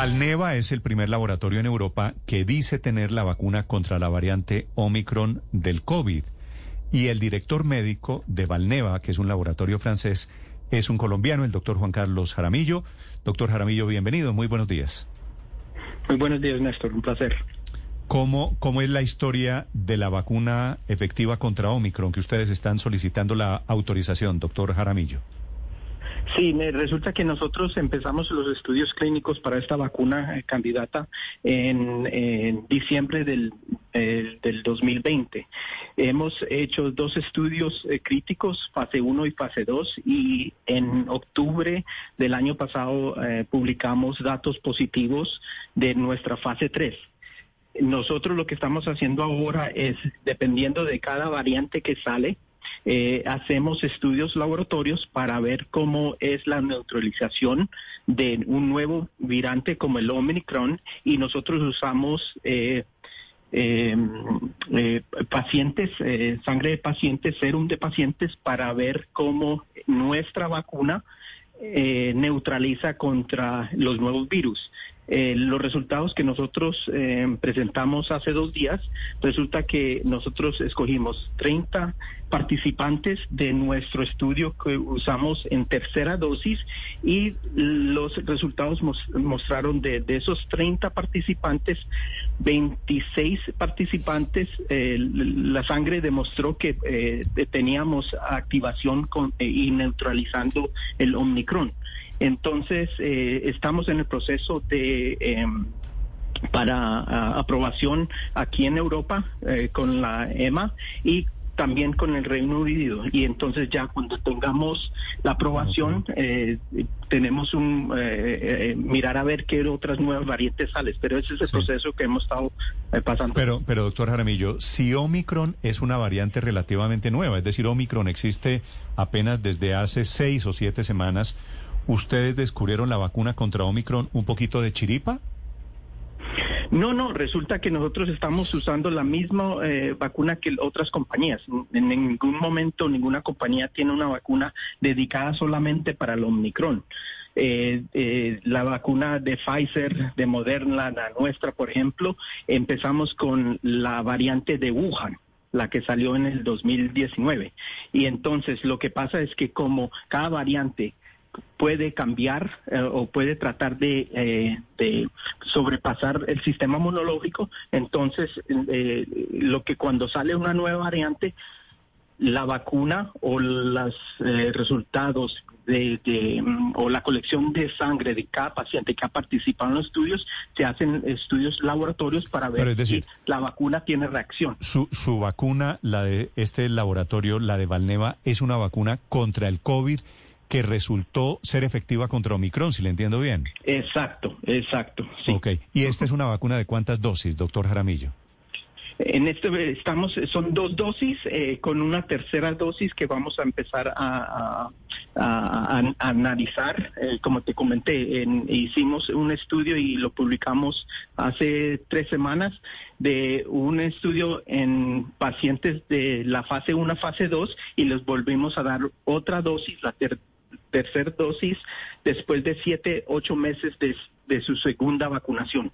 Valneva es el primer laboratorio en Europa que dice tener la vacuna contra la variante Omicron del COVID. Y el director médico de Valneva, que es un laboratorio francés, es un colombiano, el doctor Juan Carlos Jaramillo. Doctor Jaramillo, bienvenido, muy buenos días. Muy buenos días, Néstor, un placer. ¿Cómo, ¿Cómo es la historia de la vacuna efectiva contra Omicron que ustedes están solicitando la autorización, doctor Jaramillo? Sí, resulta que nosotros empezamos los estudios clínicos para esta vacuna eh, candidata en, diciembre del, del 2020. Hemos hecho dos estudios eh, críticos, fase 1 y fase 2, y en octubre del año pasado eh, publicamos datos positivos de nuestra fase 3. Nosotros lo que estamos haciendo ahora es, dependiendo de cada variante que sale, eh, hacemos estudios laboratorios para ver cómo es la neutralización de un nuevo virante como el Omicron y nosotros usamos eh, em, eh, pacientes, sangre de pacientes, serum de pacientes para ver cómo nuestra vacuna neutraliza contra los nuevos virus. Eh, los resultados que nosotros eh, presentamos hace dos días, resulta que nosotros escogimos 30 participantes de nuestro estudio que usamos en tercera dosis y los resultados mostraron de, esos 30 participantes, 26 participantes, eh, la sangre demostró que teníamos activación con, y neutralizando el Omicron. Entonces, eh, estamos en el proceso de... Em, para aprobación aquí en Europa eh, con la EMA y también con el Reino Unido. Y entonces ya cuando tengamos la aprobación, eh, tenemos un mirar a ver qué otras nuevas variantes salen. Pero ese es el proceso que hemos estado pasando. Pero, pero doctor Jaramillo, si Omicron es una variante relativamente nueva, es decir, Omicron existe apenas desde hace seis o siete semanas, ¿Ustedes descubrieron la vacuna contra Omicron un poquito de chiripa? No, no, resulta que nosotros estamos usando la misma eh, vacuna que otras compañías. En ningún momento ninguna compañía tiene una vacuna dedicada solamente para el Omicron. Eh, eh, la vacuna de Pfizer, de Moderna, la nuestra, por ejemplo, empezamos con la variante de Wuhan la que salió en el 2019. Y entonces lo que pasa es que como cada variante puede cambiar eh, o puede tratar eh, de, sobrepasar el sistema inmunológico, entonces eh, lo que cuando sale una nueva variante, la vacuna o los resultados de, o la colección de sangre de cada paciente que ha participado en los estudios, se hacen estudios laboratorios para ver si la vacuna tiene reacción. Su, su vacuna, la de este laboratorio, la de Valneva, es una vacuna contra el COVID que resultó ser efectiva contra Omicron, si le entiendo bien. Exacto, exacto. Sí. Ok, ¿y esta es una vacuna de cuántas dosis, doctor Jaramillo? En este estamos, son dos dosis eh, con una tercera dosis que vamos a empezar a, analizar. Eh, como te comenté, hicimos un estudio y lo publicamos hace tres semanas de un estudio en pacientes de la fase 1, fase 2 y les volvimos a dar otra dosis, la tercera tercer dosis después de siete, ocho meses de, de su segunda vacunación.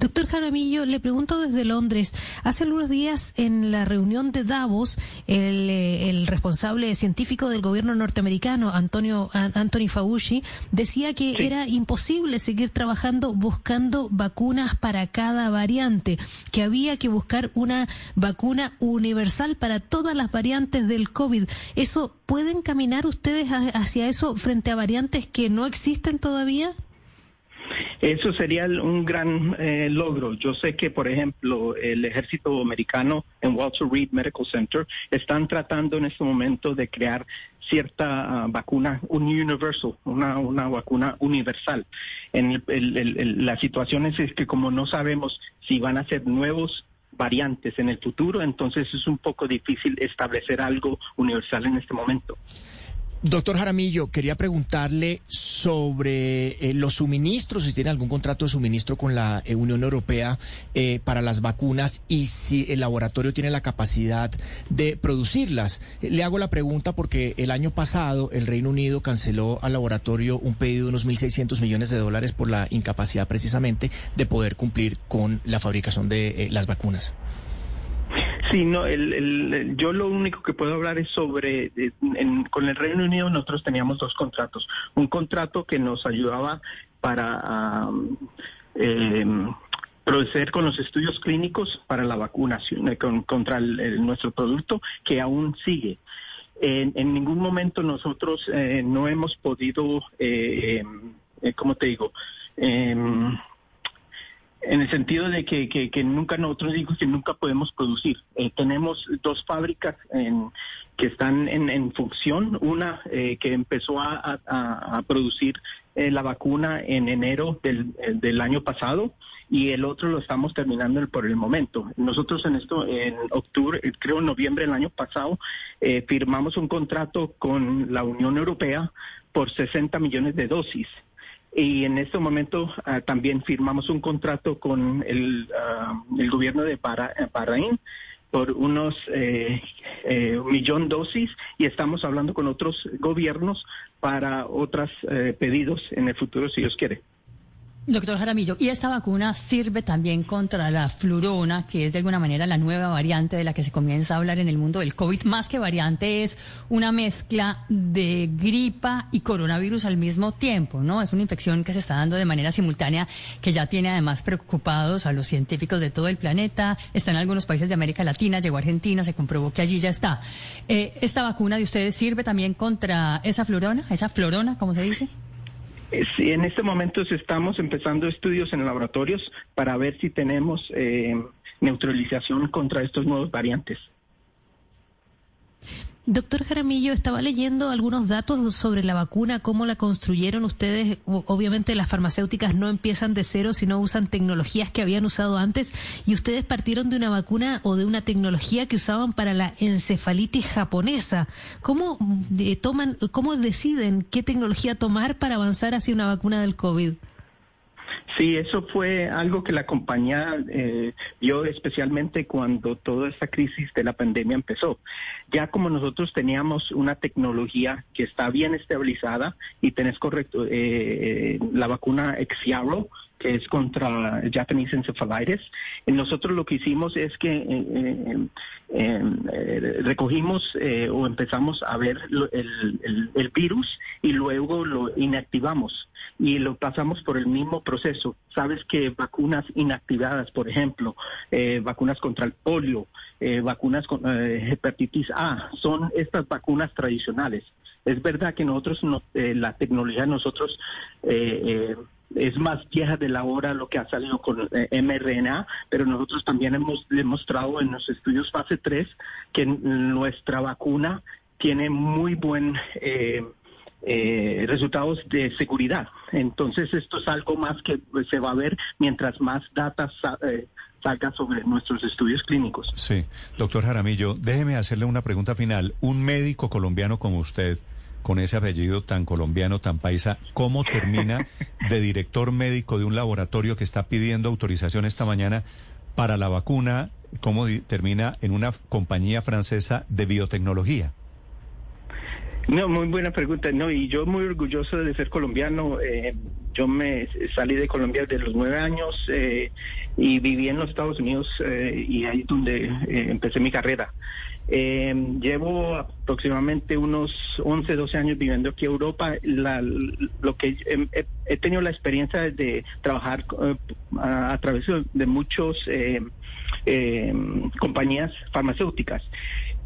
Doctor Jaramillo, le pregunto desde Londres. Hace algunos días en la reunión de Davos, el, eh, el responsable científico del gobierno norteamericano, Antonio, Anthony Fauci, decía que era imposible seguir trabajando buscando vacunas para cada variante, que había que buscar una vacuna universal para todas las variantes del COVID. ¿Eso pueden caminar ustedes hacia eso frente a variantes que no existen todavía? Eso sería un gran eh, logro. Yo sé que, por ejemplo, el ejército americano en Walter Reed Medical Center están tratando en este momento de crear cierta ah, vacuna un universal, una, una vacuna universal. En la situación es, que como no sabemos si van a ser nuevos variantes en el futuro, entonces es un poco difícil establecer algo universal en este momento. Doctor Jaramillo, quería preguntarle sobre eh, los suministros, si tiene algún contrato de suministro con la eh, Unión Europea eh, para las vacunas y si el laboratorio tiene la capacidad de producirlas. Le hago la pregunta porque el año pasado el Reino Unido canceló al laboratorio un pedido de unos 1.600 millones de dólares por la incapacidad precisamente de poder cumplir con la fabricación de las vacunas. Sí, no, el, yo lo único que puedo hablar es sobre, con el Reino Unido nosotros teníamos dos contratos. Un contrato que nos ayudaba para em, proceder con los estudios clínicos para la vacunación eh, contra nuestro producto, que aún sigue. En, ningún momento nosotros eh, no hemos podido, eh, em, ¿cómo te digo? En el sentido de que, que, nunca nosotros digo que nunca podemos producir. Eh, tenemos dos fábricas que están en, función, una eh, que empezó a, producir eh, la vacuna en enero del, año pasado y el otro lo estamos terminando por el momento. Nosotros en esto, en octubre, creo en noviembre del año pasado, firmamos un contrato con la Unión Europea por 60 millones de dosis. Y en este momento ah, también firmamos un contrato con el, ah, el gobierno de Bahrein por unos eh, eh, millón dosis y estamos hablando con otros gobiernos para otros eh, pedidos en el futuro si Dios quiere. Doctor Jaramillo, ¿y esta vacuna sirve también contra la flurona, que es de alguna manera la nueva variante de la que se comienza a hablar en el mundo del COVID? Más que variante es una mezcla de gripa y coronavirus al mismo tiempo, ¿no? Es una infección que se está dando de manera simultánea, que ya tiene además preocupados a los científicos de todo el planeta. Está en algunos países de América Latina, llegó a Argentina, se comprobó que allí ya está. Eh, ¿Esta vacuna de ustedes sirve también contra esa florona, esa florona, como se dice? Eh, sí, en este momento estamos empezando estudios en laboratorios para ver si tenemos eh, neutralización contra estos nuevos variantes. Doctor Jaramillo, estaba leyendo algunos datos sobre la vacuna, cómo la construyeron ustedes. Obviamente las farmacéuticas no empiezan de cero, sino usan tecnologías que habían usado antes. Y ustedes partieron de una vacuna o de una tecnología que usaban para la encefalitis japonesa. ¿Cómo eh, toman, cómo deciden qué tecnología tomar para avanzar hacia una vacuna del COVID? Sí, eso fue algo que la compañía eh, vio especialmente cuando toda esta crisis de la pandemia empezó. Ya como nosotros teníamos una tecnología que está bien estabilizada y tenés correcto eh, eh la vacuna Exiaro, que es contra Japanese encephalitis. Y nosotros lo que hicimos es que eh, eh, recogimos o empezamos a ver el, el, virus y luego lo inactivamos y lo pasamos por el mismo proceso. Sabes que vacunas inactivadas, por ejemplo, vacunas contra el polio, vacunas con hepatitis A, son estas vacunas tradicionales. Es verdad que nosotros, la tecnología nosotros es más vieja de la hora lo que ha salido con eh, mRNA, pero nosotros también hemos demostrado en los estudios fase 3 que nuestra vacuna tiene muy buen eh, eh, resultados de seguridad. Entonces esto es algo más que se va a ver mientras más datos salga sobre nuestros estudios clínicos. Sí, doctor Jaramillo, déjeme hacerle una pregunta final. Un médico colombiano como usted, con ese apellido tan colombiano, tan paisa, ¿cómo termina de director médico de un laboratorio que está pidiendo autorización esta mañana para la vacuna? ¿Cómo termina en una compañía francesa de biotecnología? No, muy buena pregunta. No, y yo muy orgulloso de ser colombiano. Eh, yo me salí de Colombia desde los nueve años eh, y viví en los Estados Unidos eh, y ahí es donde empecé mi carrera. Eh, llevo aproximadamente unos 11, 12 años viviendo aquí en Europa. lo que he, tenido la experiencia de trabajar eh, a, través de muchas eh, eh, compañías farmacéuticas.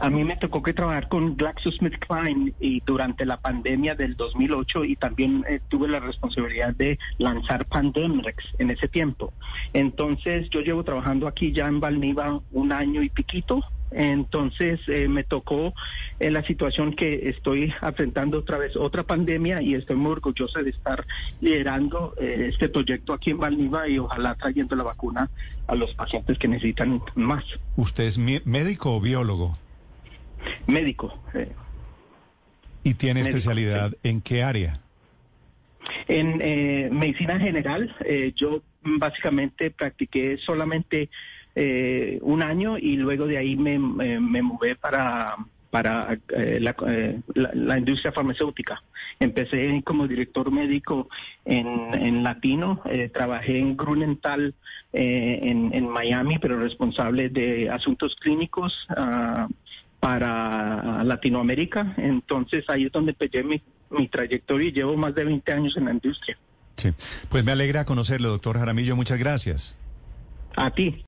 A mí me tocó que trabajar con GlaxoSmithKline y durante la pandemia del 2008 y también tuve la responsabilidad de lanzar Pandemrex en ese tiempo. Entonces yo llevo trabajando aquí ya en Valniva un año y piquito entonces eh, me tocó en la situación que estoy enfrentando otra vez otra pandemia y estoy muy orgulloso de estar liderando eh, este proyecto aquí en Valniva y ojalá trayendo la vacuna a los pacientes que necesitan más. ¿Usted es médico o biólogo? Médico. Eh. ¿Y tiene especialidad en qué área? En eh, medicina general, eh, yo básicamente practiqué solamente eh, un año y luego de ahí me, me, me mudé para para eh, la, eh, la, la, industria farmacéutica. Empecé como director médico en, en Latino, eh, trabajé en Grunenthal en, en, Miami, pero responsable de asuntos clínicos uh, para Latinoamérica. Entonces ahí es donde empecé mi, mi trayectoria y llevo más de 20 años en la industria. Sí, pues me alegra conocerlo, doctor Jaramillo. Muchas gracias. A ti.